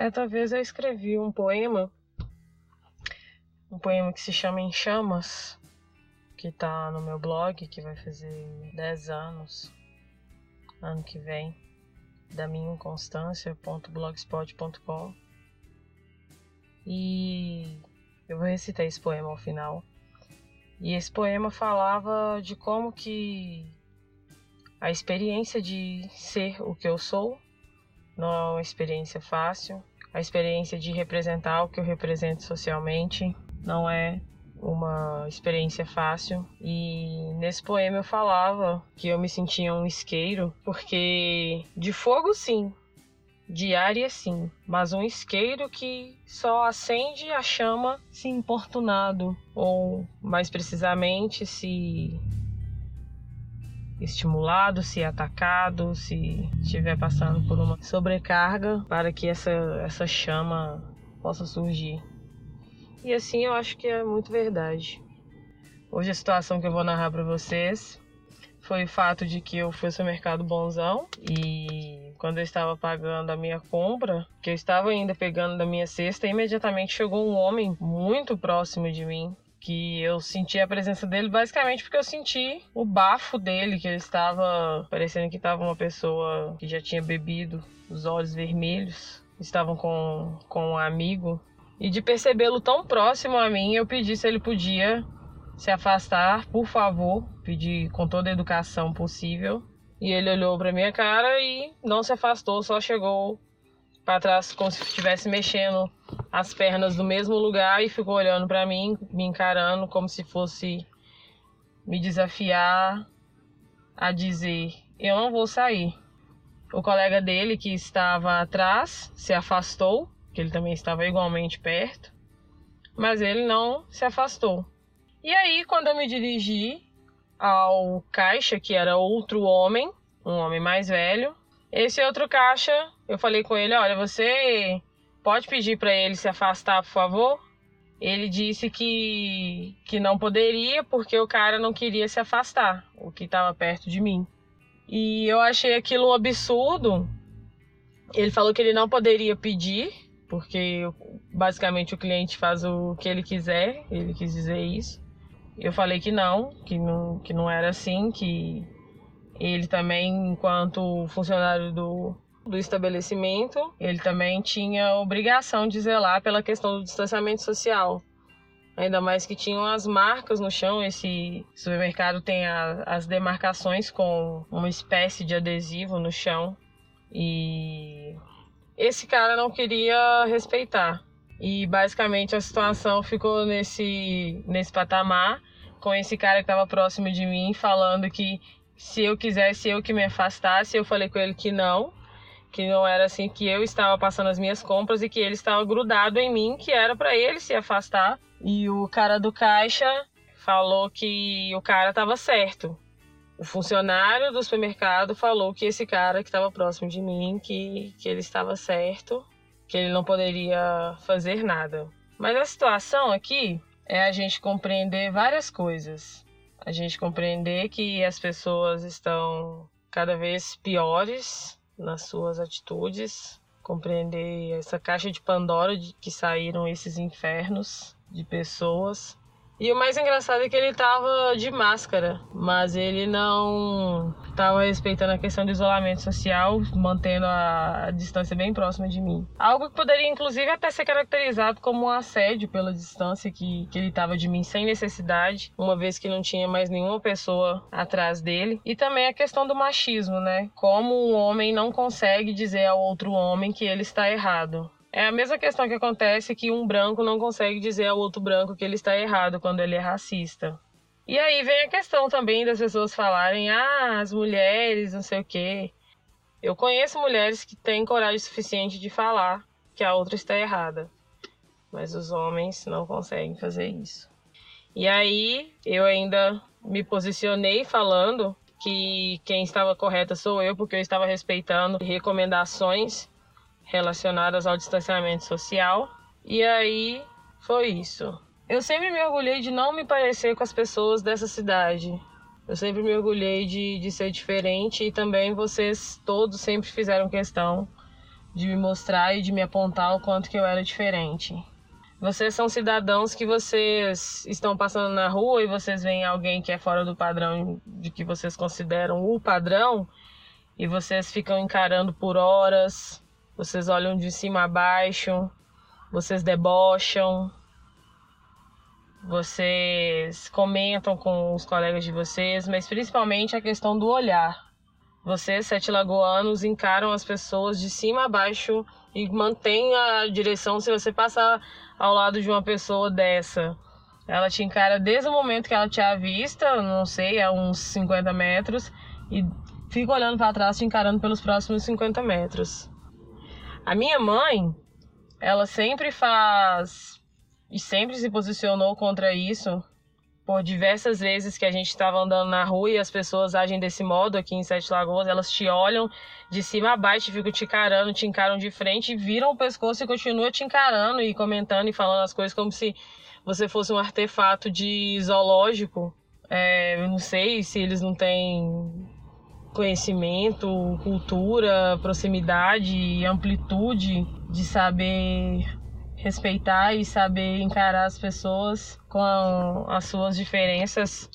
Certa vez eu escrevi um poema, um poema que se chama Em Chamas, que tá no meu blog, que vai fazer 10 anos, ano que vem, da minha inconstância.blogspot.com. E eu vou recitar esse poema ao final. E esse poema falava de como que a experiência de ser o que eu sou não é uma experiência fácil. A experiência de representar o que eu represento socialmente não é uma experiência fácil. E nesse poema eu falava que eu me sentia um isqueiro, porque de fogo sim, de área sim, mas um isqueiro que só acende a chama se importunado, ou mais precisamente se estimulado, se atacado, se estiver passando por uma sobrecarga para que essa, essa chama possa surgir. E assim eu acho que é muito verdade. Hoje a situação que eu vou narrar para vocês foi o fato de que eu fui ao supermercado Bonzão e quando eu estava pagando a minha compra, que eu estava ainda pegando da minha cesta, imediatamente chegou um homem muito próximo de mim, que eu senti a presença dele basicamente porque eu senti o bafo dele, que ele estava parecendo que estava uma pessoa que já tinha bebido, os olhos vermelhos, estavam com, com um amigo e de percebê-lo tão próximo a mim, eu pedi se ele podia se afastar, por favor. Pedi com toda a educação possível. E ele olhou para minha cara e não se afastou, só chegou para trás como se estivesse mexendo as pernas do mesmo lugar e ficou olhando para mim, me encarando como se fosse me desafiar a dizer: "Eu não vou sair". O colega dele que estava atrás se afastou que ele também estava igualmente perto, mas ele não se afastou. E aí, quando eu me dirigi ao caixa, que era outro homem, um homem mais velho, esse outro caixa, eu falei com ele: Olha, você pode pedir para ele se afastar, por favor? Ele disse que, que não poderia porque o cara não queria se afastar, o que estava perto de mim. E eu achei aquilo um absurdo. Ele falou que ele não poderia pedir porque basicamente o cliente faz o que ele quiser, ele quis dizer isso. Eu falei que não, que não, que não era assim, que ele também, enquanto funcionário do, do estabelecimento, ele também tinha obrigação de zelar pela questão do distanciamento social. Ainda mais que tinham as marcas no chão. Esse supermercado tem a, as demarcações com uma espécie de adesivo no chão. E esse cara não queria respeitar. E basicamente a situação ficou nesse, nesse patamar, com esse cara que estava próximo de mim falando que se eu quisesse eu que me afastasse, eu falei com ele que não, que não era assim, que eu estava passando as minhas compras e que ele estava grudado em mim, que era para ele se afastar. E o cara do caixa falou que o cara estava certo, o funcionário do supermercado falou que esse cara que estava próximo de mim, que, que ele estava certo, que ele não poderia fazer nada. Mas a situação aqui é a gente compreender várias coisas. A gente compreender que as pessoas estão cada vez piores nas suas atitudes, compreender essa caixa de Pandora de que saíram esses infernos de pessoas e o mais engraçado é que ele tava de máscara, mas ele não tava respeitando a questão do isolamento social, mantendo a, distância bem próxima de mim. Algo que poderia, inclusive, até ser caracterizado como um assédio pela distância que, que ele tava de mim sem necessidade, uma vez que não tinha mais nenhuma pessoa atrás dele. E também a questão do machismo, né? Como um homem não consegue dizer ao outro homem que ele está errado. É a mesma questão que acontece que um branco não consegue dizer ao outro branco que ele está errado quando ele é racista. E aí vem a questão também das pessoas falarem: ah, as mulheres, não sei o quê. Eu conheço mulheres que têm coragem suficiente de falar que a outra está errada, mas os homens não conseguem fazer isso. E aí eu ainda me posicionei falando que quem estava correta sou eu, porque eu estava respeitando recomendações relacionadas ao distanciamento social. E aí foi isso. Eu sempre me orgulhei de não me parecer com as pessoas dessa cidade. Eu sempre me orgulhei de, de ser diferente e também vocês todos sempre fizeram questão de me mostrar e de me apontar o quanto que eu era diferente. Vocês são cidadãos que vocês estão passando na rua e vocês veem alguém que é fora do padrão de que vocês consideram o padrão e vocês ficam encarando por horas, vocês olham de cima a baixo, vocês debocham, vocês comentam com os colegas de vocês, mas principalmente a questão do olhar. Vocês, sete lagoanos, encaram as pessoas de cima a baixo e mantêm a direção se você passar ao lado de uma pessoa dessa. Ela te encara desde o momento que ela te avista, não sei, a uns 50 metros, e fica olhando para trás, te encarando pelos próximos 50 metros. A minha mãe, ela sempre faz e sempre se posicionou contra isso por diversas vezes que a gente estava andando na rua e as pessoas agem desse modo aqui em Sete Lagoas, elas te olham de cima a baixo, ficam te encarando, te encaram de frente, viram o pescoço e continuam te encarando e comentando e falando as coisas como se você fosse um artefato de zoológico. É, eu não sei se eles não têm conhecimento, cultura, proximidade e amplitude de saber respeitar e saber encarar as pessoas com as suas diferenças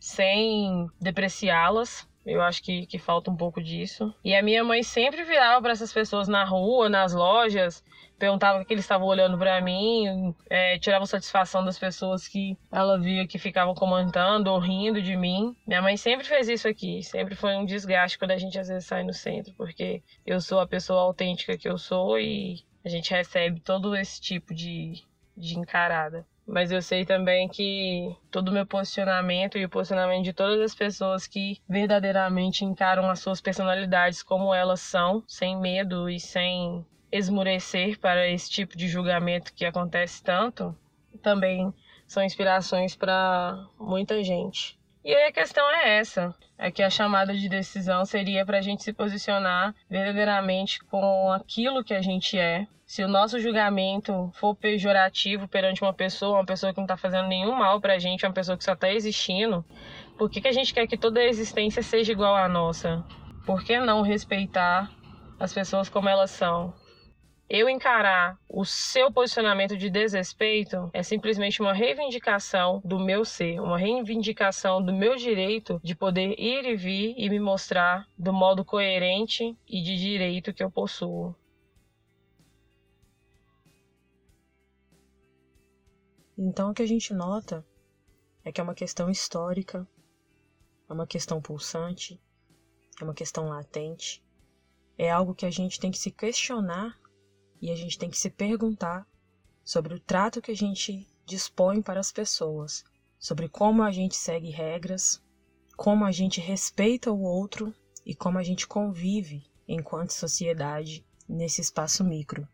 sem depreciá-las. Eu acho que, que falta um pouco disso. E a minha mãe sempre virava para essas pessoas na rua, nas lojas, perguntava o que eles estavam olhando para mim, é, tirava satisfação das pessoas que ela via que ficavam comentando ou rindo de mim. Minha mãe sempre fez isso aqui, sempre foi um desgaste quando a gente às vezes sai no centro, porque eu sou a pessoa autêntica que eu sou e a gente recebe todo esse tipo de, de encarada. Mas eu sei também que todo o meu posicionamento e o posicionamento de todas as pessoas que verdadeiramente encaram as suas personalidades como elas são, sem medo e sem esmurecer para esse tipo de julgamento que acontece tanto, também são inspirações para muita gente. E aí a questão é essa: é que a chamada de decisão seria para a gente se posicionar verdadeiramente com aquilo que a gente é. Se o nosso julgamento for pejorativo perante uma pessoa, uma pessoa que não está fazendo nenhum mal para a gente, uma pessoa que só está existindo, por que, que a gente quer que toda a existência seja igual à nossa? Por que não respeitar as pessoas como elas são? Eu encarar o seu posicionamento de desrespeito é simplesmente uma reivindicação do meu ser, uma reivindicação do meu direito de poder ir e vir e me mostrar do modo coerente e de direito que eu possuo. Então o que a gente nota é que é uma questão histórica, é uma questão pulsante, é uma questão latente, é algo que a gente tem que se questionar e a gente tem que se perguntar sobre o trato que a gente dispõe para as pessoas, sobre como a gente segue regras, como a gente respeita o outro e como a gente convive enquanto sociedade nesse espaço micro.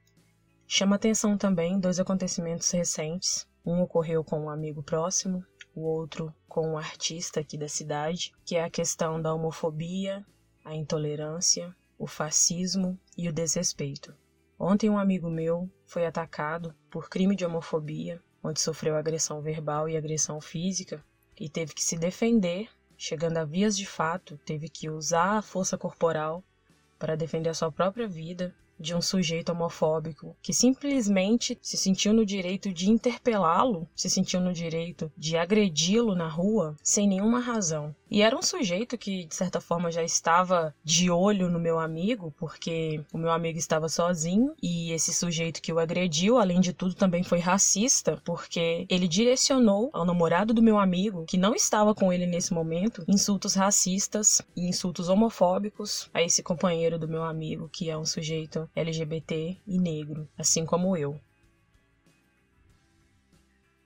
Chama atenção também dois acontecimentos recentes. Um ocorreu com um amigo próximo, o outro com um artista aqui da cidade, que é a questão da homofobia, a intolerância, o fascismo e o desrespeito. Ontem um amigo meu foi atacado por crime de homofobia, onde sofreu agressão verbal e agressão física e teve que se defender, chegando a vias de fato, teve que usar a força corporal para defender a sua própria vida de um sujeito homofóbico que simplesmente se sentiu no direito de interpelá-lo, se sentiu no direito de agredi-lo na rua sem nenhuma razão. E era um sujeito que, de certa forma, já estava de olho no meu amigo, porque o meu amigo estava sozinho e esse sujeito que o agrediu, além de tudo, também foi racista, porque ele direcionou ao namorado do meu amigo, que não estava com ele nesse momento, insultos racistas e insultos homofóbicos a esse companheiro do meu amigo, que é um sujeito LGBT e negro, assim como eu.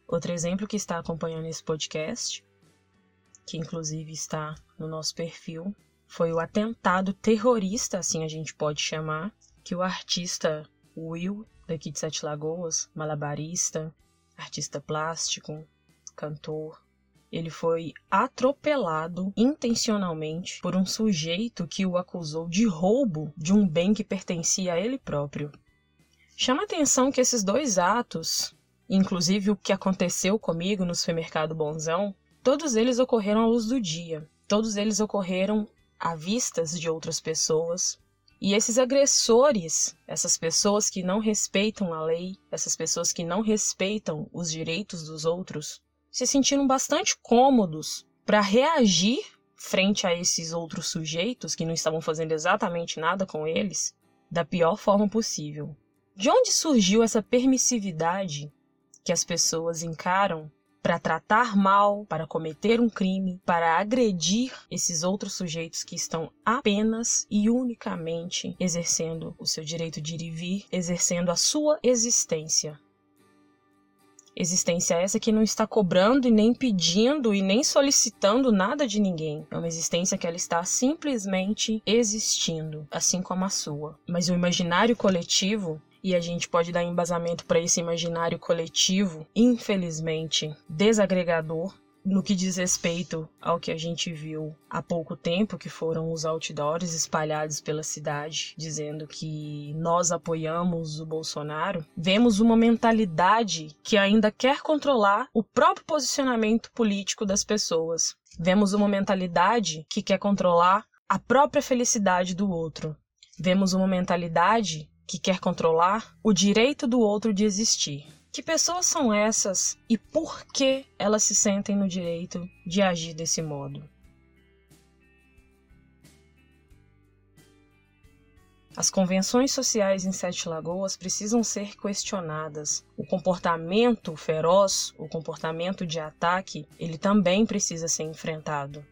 Outro exemplo que está acompanhando esse podcast que inclusive está no nosso perfil, foi o atentado terrorista, assim a gente pode chamar, que o artista Will, daqui de Sete Lagoas, malabarista, artista plástico, cantor, ele foi atropelado intencionalmente por um sujeito que o acusou de roubo de um bem que pertencia a ele próprio. Chama atenção que esses dois atos, inclusive o que aconteceu comigo no supermercado Bonzão, Todos eles ocorreram à luz do dia, todos eles ocorreram à vistas de outras pessoas E esses agressores, essas pessoas que não respeitam a lei, essas pessoas que não respeitam os direitos dos outros, se sentiram bastante cômodos para reagir frente a esses outros sujeitos que não estavam fazendo exatamente nada com eles da pior forma possível. De onde surgiu essa permissividade que as pessoas encaram para tratar mal, para cometer um crime, para agredir esses outros sujeitos que estão apenas e unicamente exercendo o seu direito de ir e vir, exercendo a sua existência. Existência essa que não está cobrando e nem pedindo e nem solicitando nada de ninguém. É uma existência que ela está simplesmente existindo, assim como a sua. Mas o imaginário coletivo e a gente pode dar embasamento para esse imaginário coletivo, infelizmente desagregador, no que diz respeito ao que a gente viu há pouco tempo, que foram os outdoors espalhados pela cidade, dizendo que nós apoiamos o Bolsonaro, vemos uma mentalidade que ainda quer controlar o próprio posicionamento político das pessoas. Vemos uma mentalidade que quer controlar a própria felicidade do outro. Vemos uma mentalidade que quer controlar o direito do outro de existir. Que pessoas são essas e por que elas se sentem no direito de agir desse modo? As convenções sociais em Sete Lagoas precisam ser questionadas. O comportamento feroz, o comportamento de ataque, ele também precisa ser enfrentado.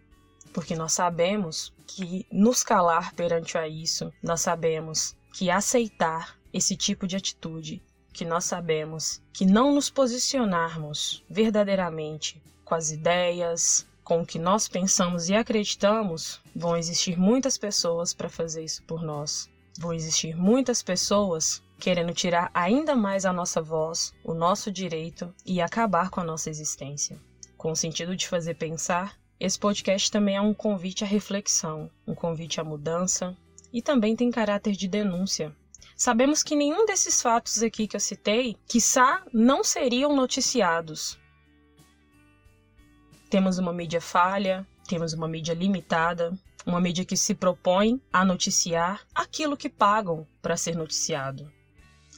Porque nós sabemos que nos calar perante a isso, nós sabemos que aceitar esse tipo de atitude, que nós sabemos que não nos posicionarmos verdadeiramente com as ideias, com o que nós pensamos e acreditamos, vão existir muitas pessoas para fazer isso por nós. Vão existir muitas pessoas querendo tirar ainda mais a nossa voz, o nosso direito e acabar com a nossa existência. Com o sentido de fazer pensar, esse podcast também é um convite à reflexão, um convite à mudança, e também tem caráter de denúncia. Sabemos que nenhum desses fatos aqui que eu citei, quiçá, não seriam noticiados. Temos uma mídia falha, temos uma mídia limitada, uma mídia que se propõe a noticiar aquilo que pagam para ser noticiado.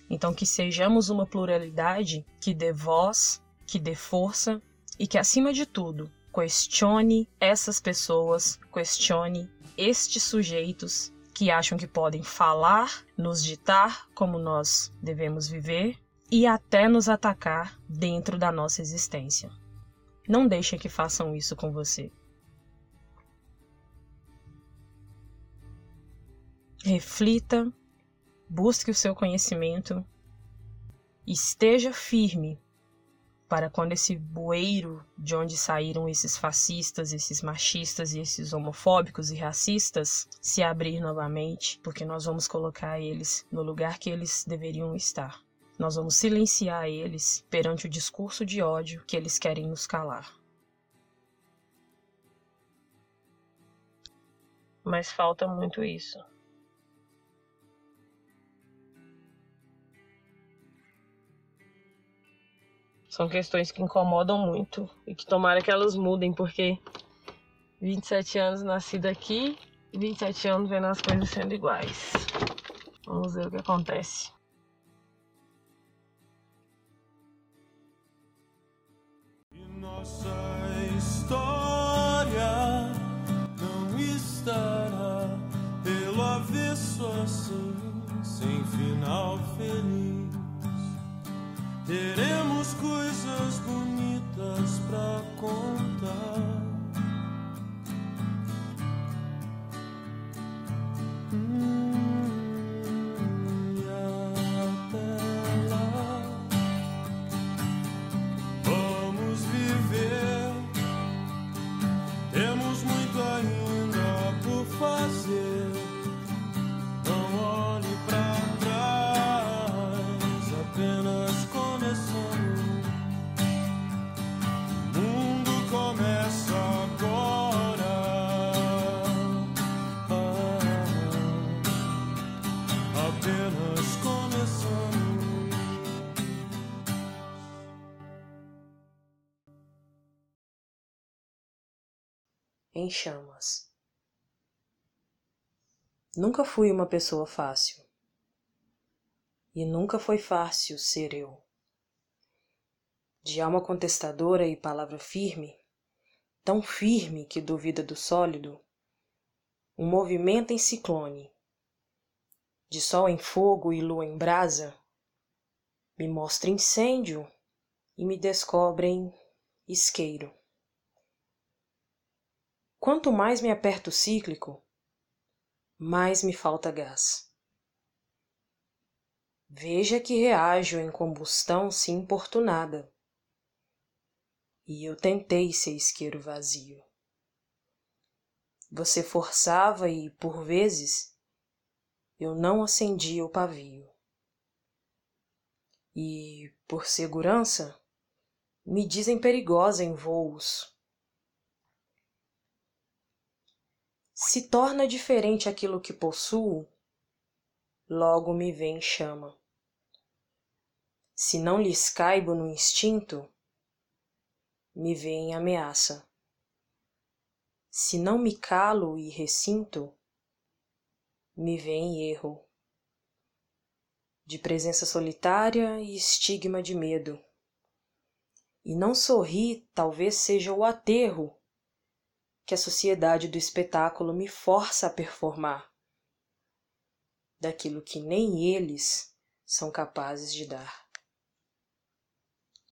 Então, que sejamos uma pluralidade que dê voz, que dê força e que, acima de tudo, questione essas pessoas, questione estes sujeitos que acham que podem falar, nos ditar como nós devemos viver e até nos atacar dentro da nossa existência. Não deixe que façam isso com você. Reflita, busque o seu conhecimento, esteja firme para quando esse bueiro de onde saíram esses fascistas, esses machistas e esses homofóbicos e racistas se abrir novamente, porque nós vamos colocar eles no lugar que eles deveriam estar. Nós vamos silenciar eles perante o discurso de ódio que eles querem nos calar. Mas falta muito isso. São questões que incomodam muito e que tomara que elas mudem, porque 27 anos nascido aqui, 27 anos vendo as coisas sendo iguais. Vamos ver o que acontece. Nossa história não estará pelo avesso assim, sem final feliz. Teremos em chamas. Nunca fui uma pessoa fácil. E nunca foi fácil ser eu. De alma contestadora e palavra firme, tão firme que duvida do sólido, um movimento em ciclone, de sol em fogo e lua em brasa, me mostra incêndio e me descobrem isqueiro. Quanto mais me aperto cíclico, mais me falta gás. Veja que reajo em combustão se importunada. E eu tentei ser isqueiro vazio. Você forçava e, por vezes, eu não acendia o pavio. E, por segurança, me dizem perigosa em voos se torna diferente aquilo que possuo, logo me vem chama. Se não lhes caibo no instinto, me vem ameaça. Se não me calo e recinto, me vem erro. De presença solitária e estigma de medo. E não sorri talvez seja o aterro que a sociedade do espetáculo me força a performar, daquilo que nem eles são capazes de dar.